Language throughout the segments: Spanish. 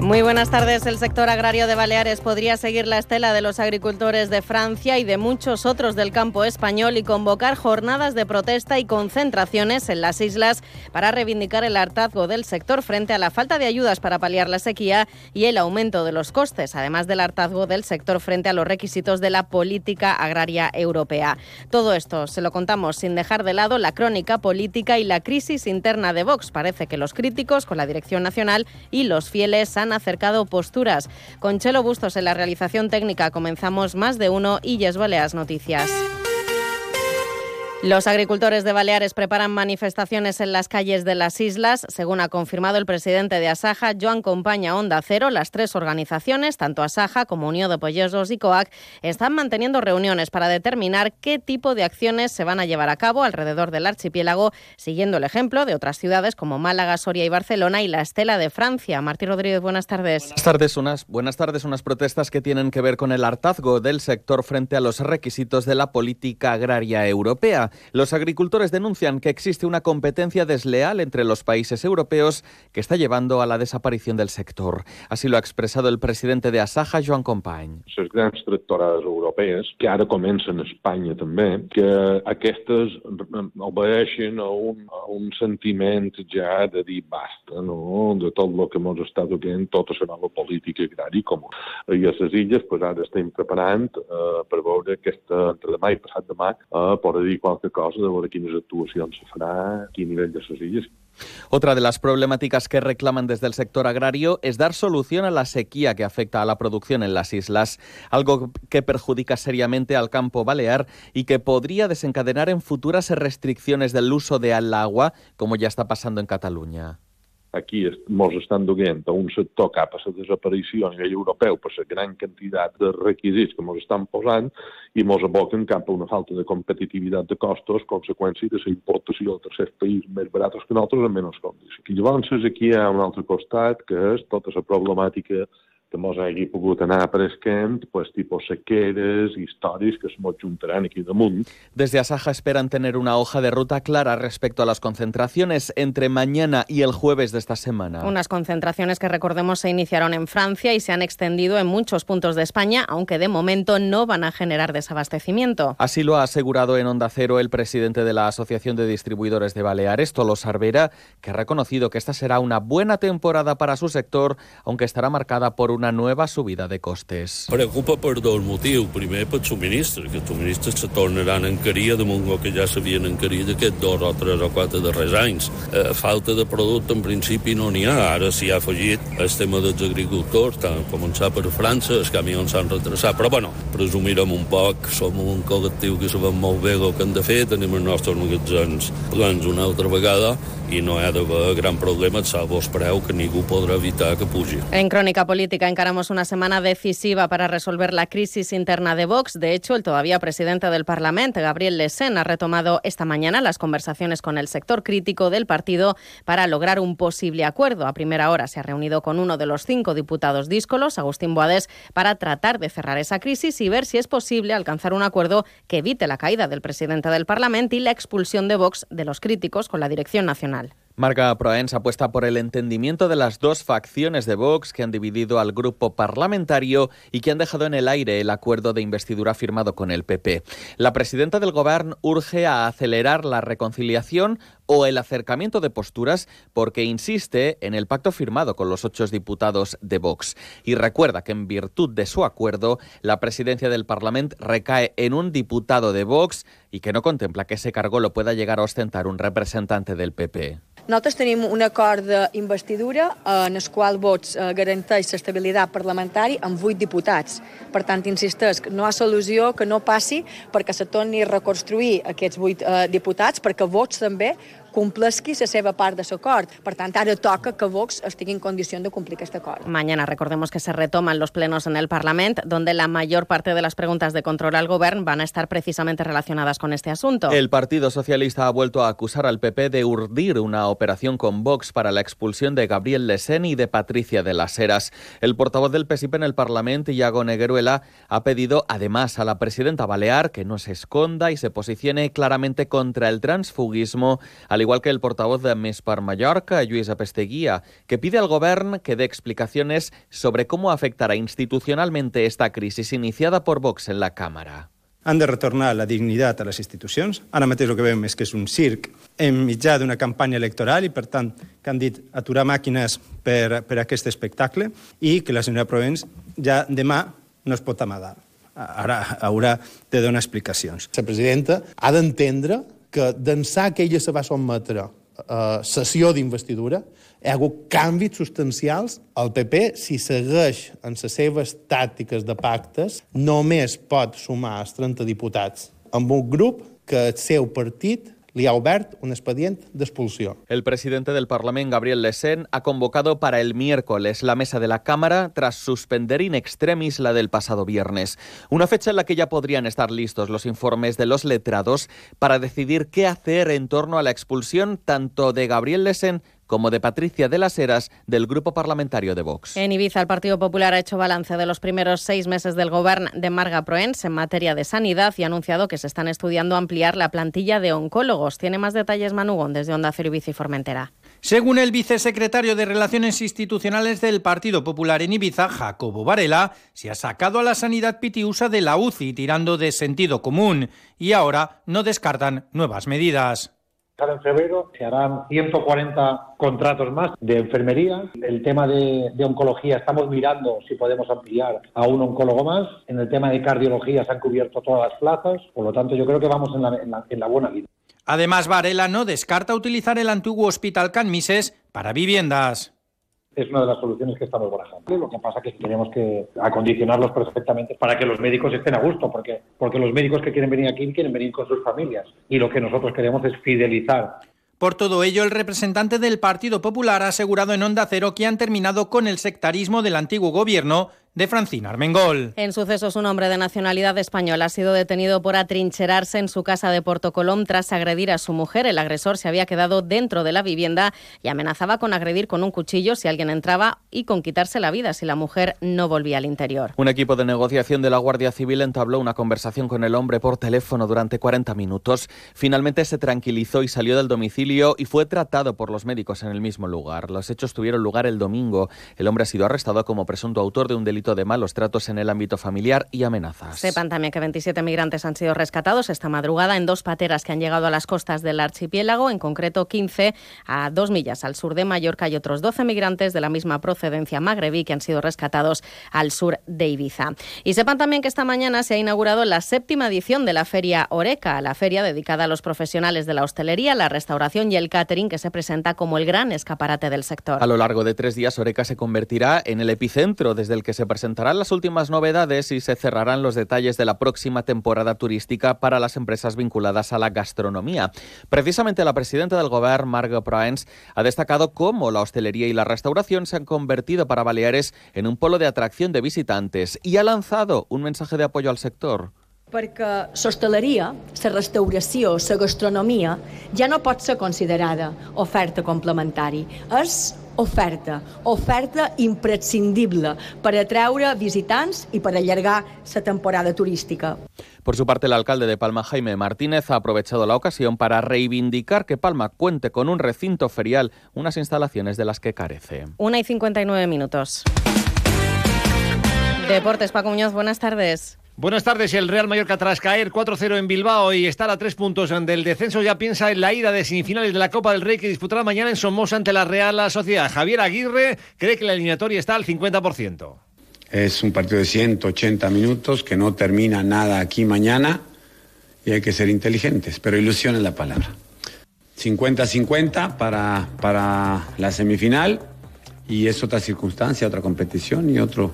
Muy buenas tardes. El sector agrario de Baleares podría seguir la estela de los agricultores de Francia y de muchos otros del campo español y convocar jornadas de protesta y concentraciones en las islas para reivindicar el hartazgo del sector frente a la falta de ayudas para paliar la sequía y el aumento de los costes, además del hartazgo del sector frente a los requisitos de la política agraria europea. Todo esto se lo contamos sin dejar de lado la crónica política y la crisis interna de Vox. Parece que los críticos con la dirección nacional y los fieles han acercado posturas. Con Chelo Bustos en la realización técnica comenzamos más de uno y Yes Baleas Noticias. Los agricultores de Baleares preparan manifestaciones en las calles de las islas. Según ha confirmado el presidente de Asaja, Joan Compaña Onda Cero, las tres organizaciones, tanto Asaja como Unión de Pollesos y COAC, están manteniendo reuniones para determinar qué tipo de acciones se van a llevar a cabo alrededor del archipiélago, siguiendo el ejemplo de otras ciudades como Málaga, Soria y Barcelona y la Estela de Francia. Martín Rodríguez, buenas tardes. Buenas tardes, unas, buenas tardes. Unas protestas que tienen que ver con el hartazgo del sector frente a los requisitos de la política agraria europea. Los agricultores denuncian que existe una competencia desleal entre los países europeos que está llevando a la desaparición del sector. Así lo ha expresado el presidente de Asaja, Joan Company. Les grans tractorades europees, que ara comencen a Espanya també, que aquestes obedeixen a un, a un sentiment ja de dir basta, no? de tot el que ens està duent tota la nova política agrària comú. I a les illes pues, ara estem preparant eh, per veure aquesta, entre demà i passat demà, eh, per dir qualque cosa de veure quines actuacions se farà, a quin nivell de les illes, Otra de las problemáticas que reclaman desde el sector agrario es dar solución a la sequía que afecta a la producción en las islas, algo que perjudica seriamente al campo balear y que podría desencadenar en futuras restricciones del uso del agua, como ya está pasando en Cataluña. Aquí ens estan duent a un sector cap a la desaparició a nivell europeu per la gran quantitat de requisits que ens estan posant i ens aboquen cap a una falta de competitivitat de costos, conseqüència de la importació de tercers països més barats que nosaltres en menys condicions. I llavors aquí hi ha un altre costat, que és tota la problemàtica que mos hagi pogut anar apareixent pues, tipus sequeres, històries que se mos juntaran aquí damunt. Desde Asaja esperan tener una hoja de ruta clara respecto a las concentraciones entre mañana y el jueves de esta semana. Unas concentraciones que recordemos se iniciaron en Francia y se han extendido en muchos puntos de España, aunque de momento no van a generar desabastecimiento. Así lo ha asegurado en Onda Cero el presidente de la Asociación de Distribuidores de Baleares, Tolos Arbera, que ha reconocido que esta será una buena temporada para su sector, aunque estará marcada por una nueva subida de costes. Preocupa per dos motius. Primer, pel subministre, que els subministres se tornaran a encarir damunt el que ja s'havien encarit aquests dos o tres o quatre darrers anys. Eh, falta de producte, en principi, no n'hi ha. Ara s'hi ha afegit el tema dels agricultors, tant començar per França, els camions s'han retrasat, però bueno, presumirem un poc, som un col·lectiu que sabem molt bé el que hem de fer, tenim els nostres magatzems plans una altra vegada i no hi gran problema, salvo que ningú podrà evitar que pugi. En Crónica Política encaramos una semana decisiva para resolver la crisis interna de Vox. De hecho, el todavía presidente del Parlamento, Gabriel Lesen, ha retomado esta mañana las conversaciones con el sector crítico del partido para lograr un posible acuerdo. A primera hora se ha reunido con uno de los cinco diputados díscolos, Agustín Boades, para tratar de cerrar esa crisis y ver si es posible alcanzar un acuerdo que evite la caída del presidente del Parlamento y la expulsión de Vox de los críticos con la dirección nacional personal. Marga Proens apuesta por el entendimiento de las dos facciones de Vox que han dividido al grupo parlamentario y que han dejado en el aire el acuerdo de investidura firmado con el PP. La presidenta del Gobierno urge a acelerar la reconciliación o el acercamiento de posturas porque insiste en el pacto firmado con los ocho diputados de Vox. Y recuerda que en virtud de su acuerdo, la presidencia del Parlamento recae en un diputado de Vox y que no contempla que ese cargo lo pueda llegar a ostentar un representante del PP. Nosaltres tenim un acord d'investidura en el qual vots eh, garanteix l'estabilitat parlamentària amb vuit diputats. Per tant, insisteix, no ha solució que no passi perquè se torni a reconstruir aquests vuit eh, diputats, perquè vots també complesqui la seva part de l'acord. Per tant, ara toca que Vox estigui en condició de complir aquest acord. Mañana recordemos que se retoman los plenos en el Parlamento, donde la mayor parte de las preguntas de control al gobierno van a estar precisamente relacionadas con este asunto. El Partido Socialista ha vuelto a acusar al PP de urdir una operación con Vox para la expulsión de Gabriel Lesén y de Patricia de las Heras. El portavoz del PSIP en el Parlamento, Iago Negueruela, ha pedido además a la presidenta Balear que no se esconda y se posicione claramente contra el transfugismo, al igual que el portavoz de Més per Mallorca, Lluís Apesteguía, que pide al gobierno que dé explicaciones sobre cómo afectará institucionalmente esta crisis iniciada por Vox en la Cámara. Han de retornar la dignitat a les institucions. Ara mateix el que veiem és que és un circ en mitjà d'una campanya electoral i, per tant, que han dit aturar màquines per, per aquest espectacle i que la senyora Provence ja demà no es pot amagar. Ara haurà de donar explicacions. La presidenta ha d'entendre que d'ençà que ella se va sotmetre a sessió d'investidura hi ha hagut canvis substancials. El PP, si segueix en les seves tàctiques de pactes, només pot sumar els 30 diputats amb un grup que el seu partit li ha obert un expedient d'expulsió. El presidente del Parlamento, Gabriel Lesén, ha convocado para el miércoles la mesa de la Cámara tras suspender in extremis la del pasado viernes. Una fecha en la que ya podrían estar listos los informes de los letrados para decidir qué hacer en torno a la expulsión tanto de Gabriel Lesén como de Patricia de las Heras del Grupo Parlamentario de Vox. En Ibiza, el Partido Popular ha hecho balance de los primeros seis meses del gobierno de Marga Proens en materia de sanidad y ha anunciado que se están estudiando ampliar la plantilla de oncólogos. Tiene más detalles Manugón desde Onda Cero Ibiza y Formentera. Según el vicesecretario de Relaciones Institucionales del Partido Popular en Ibiza, Jacobo Varela, se ha sacado a la sanidad pitiusa de la UCI tirando de sentido común y ahora no descartan nuevas medidas en febrero se harán 140 contratos más de enfermería. El tema de, oncología estamos mirando si podemos ampliar a un oncólogo más. En el tema de cardiología se han cubierto todas las plazas. Por lo tanto, yo creo que vamos en la, en la buena línea. Además, Varela no descarta utilizar el antiguo Hospital Can Mises para viviendas es una de las soluciones que estamos barajando. Lo que pasa es que tenemos que acondicionarlos perfectamente para que los médicos estén a gusto, porque, porque los médicos que quieren venir aquí quieren venir con sus familias. Y lo que nosotros queremos es fidelizar por todo ello, el representante del Partido Popular ha asegurado en Onda Cero que han terminado con el sectarismo del antiguo gobierno de Francina Armengol. En sucesos, un hombre de nacionalidad española ha sido detenido por atrincherarse en su casa de Porto Colom tras agredir a su mujer. El agresor se había quedado dentro de la vivienda y amenazaba con agredir con un cuchillo si alguien entraba y con quitarse la vida si la mujer no volvía al interior. Un equipo de negociación de la Guardia Civil entabló una conversación con el hombre por teléfono durante 40 minutos. Finalmente se tranquilizó y salió del domicilio y fue tratado por los médicos en el mismo lugar. Los hechos tuvieron lugar el domingo. El hombre ha sido arrestado como presunto autor de un delito de malos tratos en el ámbito familiar y amenazas. Sepan también que 27 migrantes han sido rescatados esta madrugada en dos pateras que han llegado a las costas del archipiélago, en concreto 15 a dos millas al sur de Mallorca y otros 12 migrantes de la misma procedencia magrebí que han sido rescatados al sur de Ibiza. Y sepan también que esta mañana se ha inaugurado la séptima edición de la Feria Oreca, la feria dedicada a los profesionales de la hostelería, la restauración y el catering que se presenta como el gran escaparate del sector. A lo largo de tres días, Oreca se convertirá en el epicentro desde el que se presentarán las últimas novedades y se cerrarán los detalles de la próxima temporada turística para las empresas vinculadas a la gastronomía. Precisamente la presidenta del Gobierno, Margot Proens, ha destacado cómo la hostelería y la restauración se han convertido para Baleares en un polo de atracción de visitantes y ha lanzado un mensaje de apoyo al sector. Perquè l'hostaleria, la restauració, la gastronomia ja no pot ser considerada oferta complementari. És oferta, oferta imprescindible per atraure visitants i per allargar la temporada turística. Por su parte, el alcalde de Palma, Jaime Martínez, ha aprovechado la ocasión para reivindicar que Palma cuente con un recinto ferial, unas instalaciones de las que carece. Una y 59 minutos. Deportes, Paco Muñoz, buenas tardes. Buenas tardes. El Real Mallorca tras caer 4-0 en Bilbao y estar a tres puntos del descenso ya piensa en la ida de semifinales de la Copa del Rey que disputará mañana en Somos ante la Real Sociedad. Javier Aguirre cree que la eliminatoria está al 50%. Es un partido de 180 minutos que no termina nada aquí mañana y hay que ser inteligentes, pero ilusión es la palabra. 50-50 para, para la semifinal y es otra circunstancia, otra competición y otro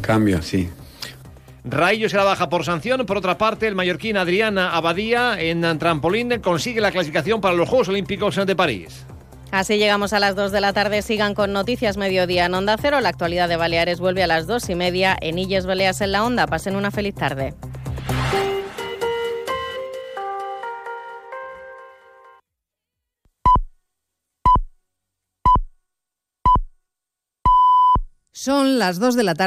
cambio, sí. Raillo será baja por sanción. Por otra parte, el mallorquín Adriana Abadía en trampolín consigue la clasificación para los Juegos Olímpicos de París. Así llegamos a las 2 de la tarde. Sigan con Noticias Mediodía en Onda Cero. La actualidad de Baleares vuelve a las 2 y media en Illes Baleas en la Onda. Pasen una feliz tarde. Son las 2 de la tarde.